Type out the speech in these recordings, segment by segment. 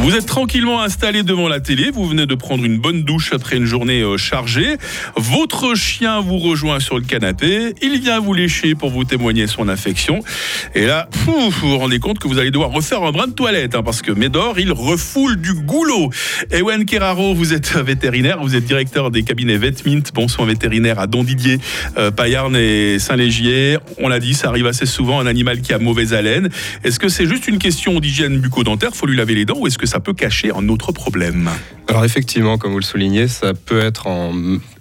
Vous êtes tranquillement installé devant la télé, vous venez de prendre une bonne douche après une journée euh, chargée. Votre chien vous rejoint sur le canapé, il vient vous lécher pour vous témoigner son affection. Et là, vous vous rendez compte que vous allez devoir refaire un brin de toilette, hein, parce que Médor, il refoule du goulot. Ewen Keraro, vous êtes vétérinaire, vous êtes directeur des cabinets Vetmint, bon soin vétérinaire à Dondidier, euh, Payarn et Saint-Légier. On l'a dit, ça arrive assez souvent, un animal qui a mauvaise haleine. Est-ce que c'est juste une question d'hygiène bucco-dentaire, faut lui laver les dents, ou est-ce que ça peut cacher un autre problème Alors effectivement, comme vous le soulignez, ça peut être en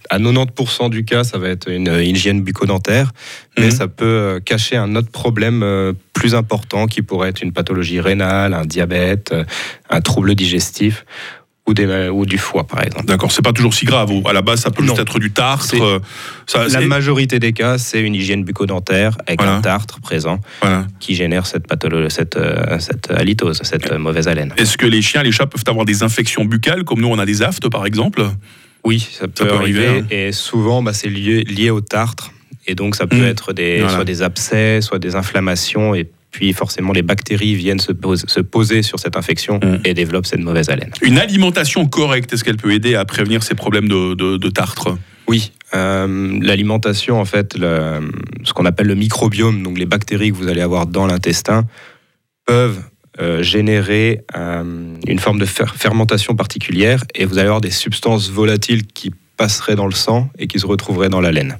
à 90% du cas, ça va être une hygiène bucco-dentaire, mais Mhm. ça peut euh, cacher un autre problème euh, plus important qui pourrait être une pathologie rénale, un diabète, euh, un trouble digestif ou, des, ou du foie, par exemple. D'accord, c'est pas toujours si grave. À la base, ça peut Non. juste être du tartre. Euh, ça, La majorité des cas, c'est une hygiène bucco-dentaire avec Voilà. un tartre présent voilà. qui génère cette pathologie, cette, euh, cette halitose, cette euh, mauvaise haleine. Est-ce que les chiens, les chats peuvent avoir des infections buccales, comme nous on a des aftes par exemple? Oui, ça peut, peut arriver, arriver. hein. Et souvent, bah, c'est lié, lié au tartre. Et donc, ça peut Mm. être des, Voilà. soit des abcès, soit des inflammations. Et puis, forcément, les bactéries viennent se, pose- se poser sur cette infection Mm. et développent cette mauvaise haleine. Une alimentation correcte, est-ce qu'elle peut aider à prévenir ces problèmes de, de- de tartre? Oui, euh, l'alimentation, en fait, le- ce qu'on appelle le microbiome, donc les bactéries que vous allez avoir dans l'intestin, peuvent euh, générer euh, une forme de fer- fermentation particulière et vous allez avoir des substances volatiles qui passeraient dans le sang et qui se retrouveraient dans la laine.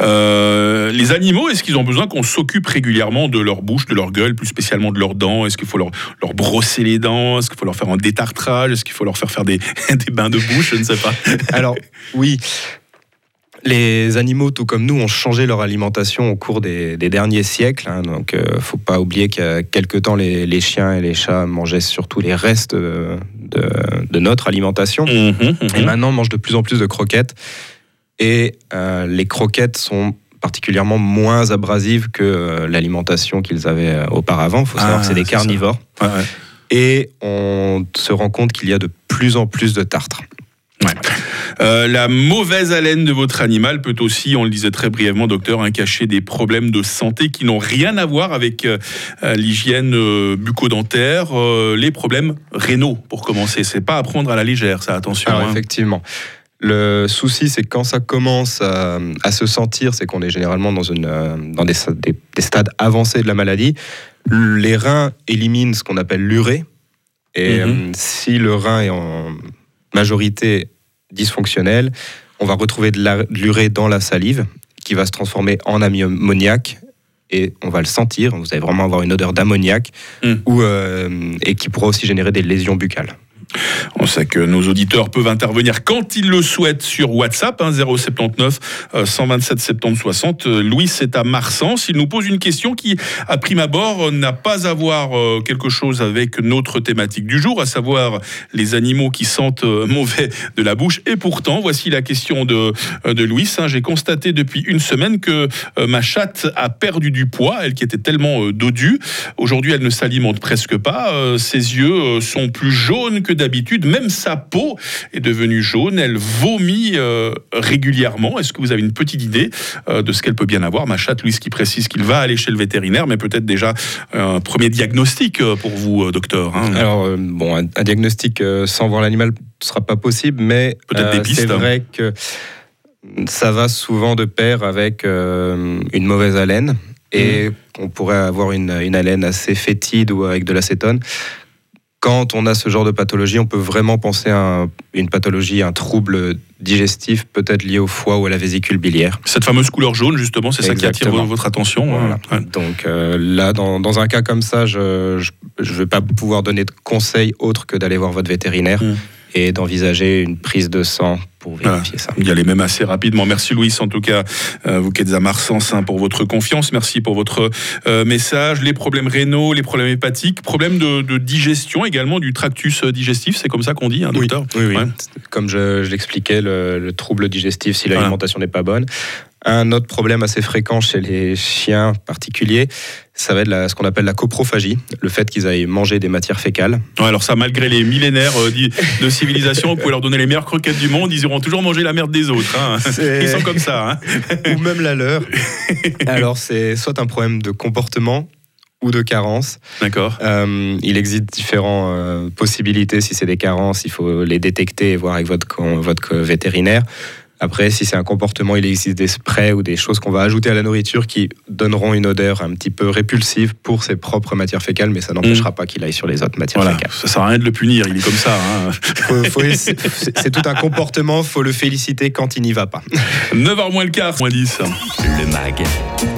Euh, Les animaux, est-ce qu'ils ont besoin qu'on s'occupe régulièrement de leur bouche, de leur gueule, plus spécialement de leurs dents? Est-ce qu'il faut leur, leur brosser les dents? Est-ce qu'il faut leur faire un détartrage? Est-ce qu'il faut leur faire faire des, des bains de bouche? Je ne sais pas. Alors, oui. Les animaux, tout comme nous, ont changé leur alimentation au cours des, des derniers siècles. hein. donc, euh, faut pas oublier qu'il y a quelque temps, les, les chiens et les chats mangeaient surtout les restes euh, de, de notre alimentation. Mhm, Et mhm. maintenant, on mange de plus en plus de croquettes. Et euh, les croquettes sont particulièrement moins abrasives que euh, l'alimentation qu'ils avaient euh, auparavant. Il faut savoir Ah, que c'est des carnivores. Ouais, ouais. Et on se rend compte qu'il y a de plus en plus de tartre. Euh, la mauvaise haleine de votre animal peut aussi, on le disait très brièvement, docteur, hein, cacher des problèmes de santé qui n'ont rien à voir avec euh, l'hygiène euh, bucco-dentaire, les problèmes rénaux, pour commencer. C'est pas à prendre à la légère, ça, attention. Alors hein. effectivement. Le souci, c'est que quand ça commence à, à se sentir, c'est qu'on est généralement dans, une, euh, dans des, des- des stades avancés de la maladie. Les reins éliminent ce qu'on appelle l'urée. Et Mhm. euh, si le rein est en majorité dysfonctionnel, on va retrouver de l'urée dans la salive qui va se transformer en ammoniac et on va le sentir. Vous allez vraiment avoir une odeur d'ammoniac ou, euh, et qui pourra aussi générer des lésions buccales. On sait que nos auditeurs peuvent intervenir quand ils le souhaitent sur WhatsApp, hein, 079 euh, 127 70 60. Euh, Louis, c'est à Marsens. Il nous pose une question qui, à prime abord, euh, n'a pas à voir euh, quelque chose avec notre thématique du jour, à savoir les animaux qui sentent euh, mauvais de la bouche. Et pourtant, voici la question de, de Louis. hein. J'ai constaté depuis une semaine que ma chatte a perdu du poids, elle qui était tellement dodue. Aujourd'hui, elle ne s'alimente presque pas. Ses yeux sont plus jaunes que d'habitude. Même sa peau est devenue jaune. Elle vomit euh, régulièrement. Est-ce que vous avez une petite idée euh, de ce qu'elle peut bien avoir Ma chatte, Louise, qui précise qu'il va aller chez le vétérinaire, mais peut-être déjà un premier diagnostic euh, pour vous, euh, docteur. hein? Alors, euh, bon, un, un diagnostic euh, sans voir l'animal ne sera pas possible, mais c'est vrai que ça va souvent de pair avec euh, une mauvaise haleine. Mmh. Et on pourrait avoir une, une haleine assez fétide ou avec de l'acétone. Quand on a ce genre de pathologie, on peut vraiment penser à un- une pathologie, un trouble digestif, peut-être lié au foie ou à la vésicule biliaire. Cette fameuse couleur jaune, justement, c'est ça qui attire votre attention. Voilà. Ouais. Donc euh, là, dans, dans un cas comme ça, je ne vais pas pouvoir donner de conseils autres que d'aller voir votre vétérinaire Mm. Et d'envisager une prise de sang pour vérifier ça. Y aller même assez rapidement. Merci Louis, en tout cas, euh, vous qui êtes à Marsens, pour votre confiance. Merci pour votre euh, message. Les problèmes rénaux, les problèmes hépatiques, problèmes de, de digestion également, du tractus euh, digestif, c'est comme ça qu'on dit, hein, docteur? Oui, oui. Ouais. Comme je, je l'expliquais, le, le trouble digestif, si l'alimentation n'est pas bonne. Un autre problème assez fréquent chez les chiens particuliers, ça va être la- ce qu'on appelle la coprophagie, le fait qu'ils aillent manger des matières fécales. Ouais, alors ça, malgré les millénaires euh, de civilisation, vous pouvez leur donner les meilleures croquettes du monde, ils iront toujours manger la merde des autres. hein. Ils sont comme ça. hein. ou même la leur. Alors c'est soit un problème de comportement ou de carence. D'accord. Euh, il existe différentes possibilités. Si c'est des carences, il faut les détecter et voir avec votre, votre vétérinaire. Après, si c'est un comportement, il existe des sprays ou des choses qu'on va ajouter à la nourriture qui donneront une odeur un petit peu répulsive pour ses propres matières fécales, mais ça n'empêchera pas qu'il aille sur les autres matières Voilà, fécales. ça sert à rien de le punir, il est comme ça. hein. C'est tout un comportement, faut le féliciter quand il n'y va pas. 9h moins le quart, moins 10. Le MAG,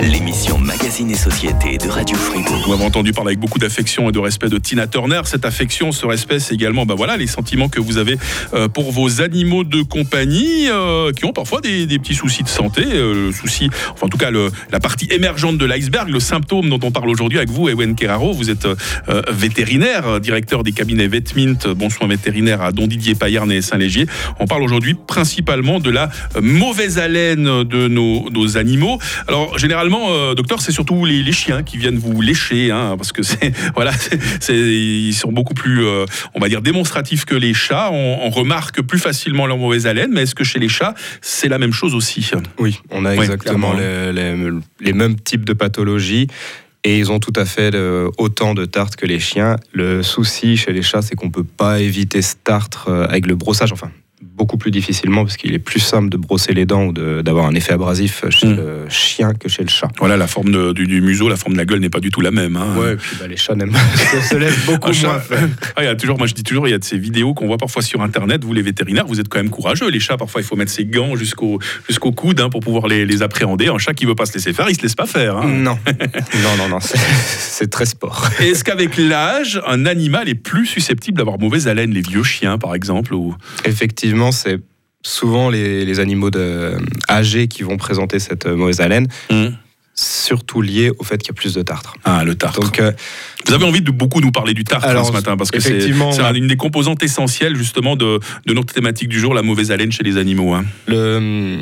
l'émission Magazine et Société de Radio Fribourg. Vous avez entendu parler avec beaucoup d'affection et de respect de Tina Turner. Cette affection, ce respect, c'est également bah voilà, les sentiments que vous avez euh, pour vos animaux de compagnie euh, qui ont parfois des, des petits soucis de santé. euh, le souci, enfin en tout cas le- la partie émergente de l'iceberg, le symptôme dont on parle aujourd'hui avec vous, Ewen Keraro. Vous êtes euh, vétérinaire, euh, directeur des cabinets Vetmint, euh, bon soin vétérinaire à Don Didier Payerne et Saint-Légier. On parle aujourd'hui principalement de la euh, mauvaise haleine de nos, nos animaux. Alors généralement, euh, docteur, c'est surtout les, les chiens qui viennent vous lécher, hein, parce que c'est voilà, c'est- ils sont beaucoup plus, euh, on va dire, démonstratifs que les chats. On, on remarque plus facilement leur mauvaise haleine, mais est-ce que chez les chats, c'est la même chose aussi Oui, on a exactement les, les- les mêmes types de pathologies et ils ont tout à fait euh, autant de tartres que les chiens. Le souci chez les chats, c'est qu'on peut pas éviter ce tartre euh, avec le brossage, enfin beaucoup plus difficilement parce qu'il est plus simple de brosser les dents ou de- d'avoir un effet abrasif chez Mm. le chien que chez le chat. Voilà, la forme de- du, du museau, la forme de la gueule n'est pas du tout la même. hein. Ouais, et puis bah, les chats n'aiment pas, se lèvent beaucoup Un moins. Ah, il y a toujours, moi je dis toujours, il y a de ces vidéos qu'on voit parfois sur Internet. Vous les vétérinaires, vous êtes quand même courageux. Les chats, parfois, il faut mettre ses gants jusqu'au jusqu'au coude hein, pour pouvoir les, les appréhender. Un chat qui veut pas se laisser faire, il se laisse pas faire. hein. Non, non, non, non, c'est- c'est très sport. Est-ce qu'avec l'âge, un animal est plus susceptible d'avoir mauvaise haleine, les vieux chiens par exemple ou... Effectivement, c'est souvent les, les animaux de, âgés qui vont présenter cette euh, mauvaise haleine, surtout lié au fait qu'il y a plus de tartre. Ah, le tartre. Donc, euh, Vous avez envie de beaucoup nous parler du tartre hein, ce matin parce que c'est une des composantes essentielles justement de, de notre thématique du jour, la mauvaise haleine chez les animaux. hein. le,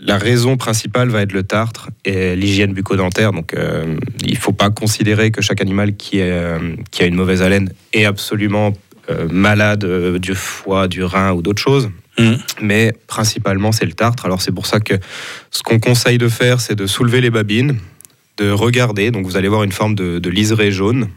la raison principale va être le tartre et l'hygiène bucco-dentaire. Donc, euh, il ne faut pas considérer que chaque animal qui, est, euh, qui a une mauvaise haleine est absolument euh, malade euh, du foie, du rein ou d'autres choses. Mhm. Mais principalement, c'est le tartre. Alors, c'est pour ça que ce qu'on conseille de faire, c'est de soulever les babines, de regarder. Donc, vous allez voir une forme de, de liseré jaune.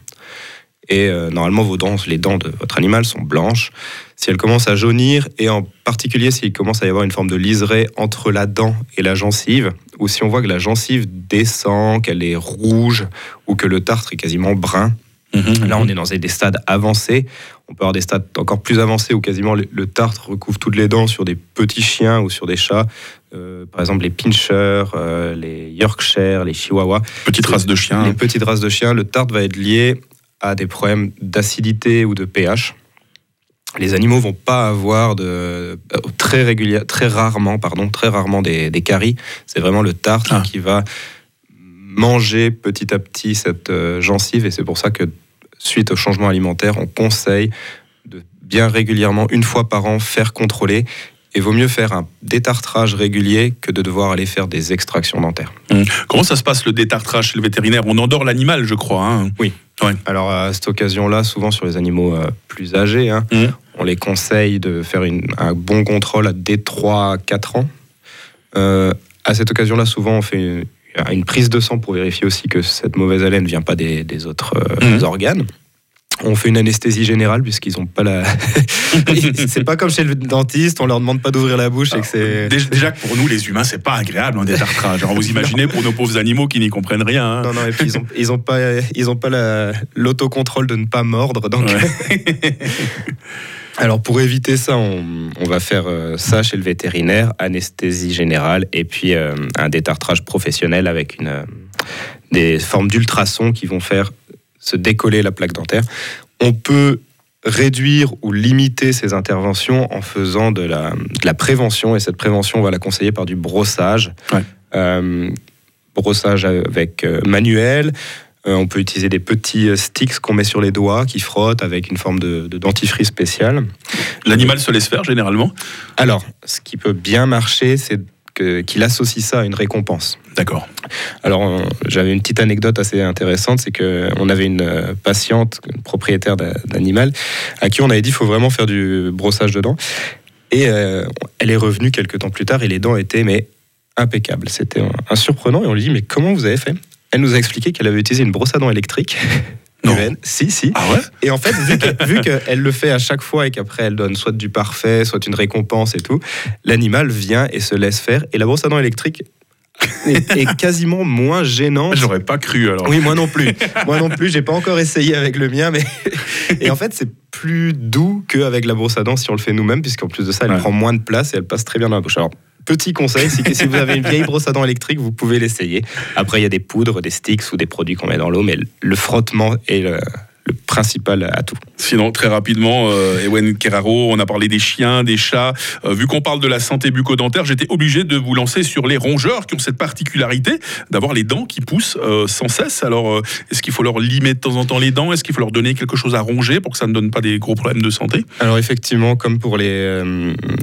Et euh, normalement, vos dents, les dents de votre animal sont blanches. Si elles commencent à jaunir, et en particulier s'il commence à y avoir une forme de liseré entre la dent et la gencive, ou si on voit que la gencive descend, qu'elle est rouge, ou que le tartre est quasiment brun, Là, on est dans des stades avancés. On peut avoir des stades encore plus avancés où quasiment le, tartre recouvre toutes les dents sur des petits chiens ou sur des chats. Euh, par exemple, les pinchers, euh, les Yorkshire, les Chihuahuas. Petite race de chien. Les petites races de chiens, le tartre va être lié à des problèmes d'acidité ou de pH. Les animaux vont pas avoir de euh, très très rarement, pardon, très rarement des, des caries. C'est vraiment le tartre Ah. qui va manger petit à petit cette gencive et c'est pour ça que suite au changement alimentaire, on conseille de bien régulièrement, une fois par an, faire contrôler. Et vaut mieux faire un détartrage régulier que de devoir aller faire des extractions dentaires. Comment ça se passe le détartrage chez le vétérinaire? On endort l'animal, je crois. hein. Alors à cette occasion-là, souvent sur les animaux euh, plus âgés, hein, Mhm. on les conseille de faire une- un bon contrôle dès 3 à 4 ans. Euh, à cette occasion-là, souvent on fait une, une prise de sang pour vérifier aussi que cette mauvaise haleine ne vient pas des, des autres euh, Mhm. organes. On fait une anesthésie générale puisqu'ils n'ont pas la. c'est pas comme chez le dentiste, on leur demande pas d'ouvrir la bouche et que c'est. Déjà, déjà que pour nous, les humains, c'est pas agréable un détartrage. Alors vous imaginez pour nos pauvres animaux qui n'y comprennent rien. hein. Non, non, et puis ils ont, ils ont pas, ils ont pas la- l'autocontrôle de ne pas mordre. Donc, Ouais. Alors pour éviter ça, on, on va faire euh, ça chez le vétérinaire, anesthésie générale et puis euh, un détartrage professionnel avec une, euh, des formes d'ultrasons qui vont faire se décoller la plaque dentaire. On peut réduire ou limiter ces interventions en faisant de la, de la prévention et cette prévention, on va la conseiller par du brossage. Ouais. Euh, brossage avec euh, manuel, euh, on peut utiliser des petits sticks qu'on met sur les doigts qui frottent avec une forme de, de dentifrice spéciale. L'animal se laisse faire généralement. Alors, ce qui peut bien marcher, c'est qu'il associe ça à une récompense. D'accord. Alors, j'avais une petite anecdote assez intéressante, c'est que on avait une euh, patiente, une propriétaire d'a- d'animal, à qui on avait dit qu'il faut vraiment faire du brossage de dents. Et euh, elle est revenue quelques temps plus tard et les dents étaient mais impeccables. C'était un, un surprenant et on lui dit mais comment vous avez fait? Elle nous a expliqué qu'elle avait utilisé une brosse à dents électrique. Si, si. Ah ouais Et en fait, vu que- vu qu'elle le fait à chaque fois et qu'après elle donne soit du parfait, soit une récompense et tout, l'animal vient et se laisse faire. Et la brosse à dents électrique est, est quasiment moins gênante. J'aurais pas cru alors. Oui, moi non plus. Moi non plus, j'ai pas encore essayé avec le mien, mais et en fait c'est plus doux qu'avec la brosse à dents si on le fait nous-mêmes, puisqu'en plus de ça, elle Ouais. prend moins de place et elle passe très bien dans la bouche. Alors petit conseil, c'est que si vous avez une vieille brosse à dents électrique, vous pouvez l'essayer. Après, il y a des poudres, des sticks ou des produits qu'on met dans l'eau, mais le frottement est le, le principal atout. Sinon, très rapidement, euh, Ewen Keraro, on a parlé des chiens, des chats. Euh, vu qu'on parle de la santé bucco-dentaire, j'étais obligé de vous lancer sur les rongeurs qui ont cette particularité d'avoir les dents qui poussent euh, sans cesse. Alors, est-ce qu'il faut leur limer de temps en temps les dents? Est-ce qu'il faut leur donner quelque chose à ronger pour que ça ne donne pas des gros problèmes de santé? Alors effectivement, comme pour les,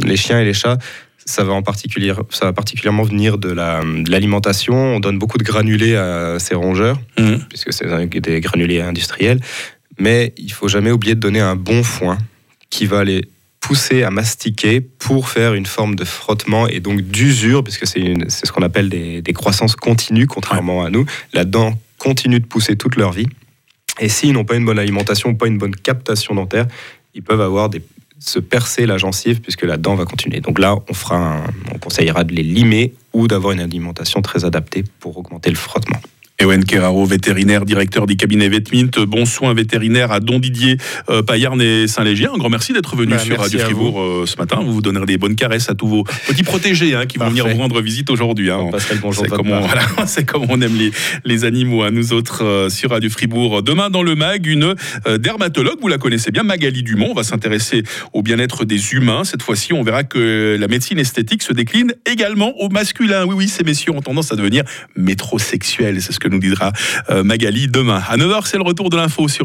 les chiens et les chats, ça va en particulier, ça va particulièrement venir de la- de l'alimentation. On donne beaucoup de granulés à ces rongeurs. Mhm. puisque c'est des granulés industriels. Mais il faut jamais oublier de donner un bon foin qui va les pousser à mastiquer pour faire une forme de frottement et donc d'usure, puisque c'est ce qu'on appelle des, des croissances continues, contrairement à nous. La dent continue de pousser toute leur vie. Et s'ils n'ont pas une bonne alimentation, pas une bonne captation dentaire, ils peuvent avoir des se percer la gencive puisque la dent va continuer. Donc là, on fera, un- on conseillera de les limer ou d'avoir une alimentation très adaptée pour augmenter le frottement. Ewen Keraro, vétérinaire, directeur du cabinet Vetmint, bon soin vétérinaire à Don Didier, euh, Payarn et Saint-Légier. Un grand merci d'être venu Bah, sur Radio à Fribourg euh, ce matin. Vous vous donnerez des bonnes caresses à tous vos petits protégés hein, qui vont venir vous rendre visite aujourd'hui. hein. C'est comme, voilà, comme on aime les, les animaux, hein, nous autres euh, sur Radio Fribourg. Demain dans le MAG, une euh, dermatologue, vous la connaissez bien, Magali Dumont. On va s'intéresser au bien-être des humains. Cette fois-ci, on verra que la médecine esthétique se décline également au masculin. Oui, oui, ces messieurs ont tendance à devenir métrosexuels. C'est ce que nous dira euh, Magali demain. À 9h, c'est le retour de l'info sur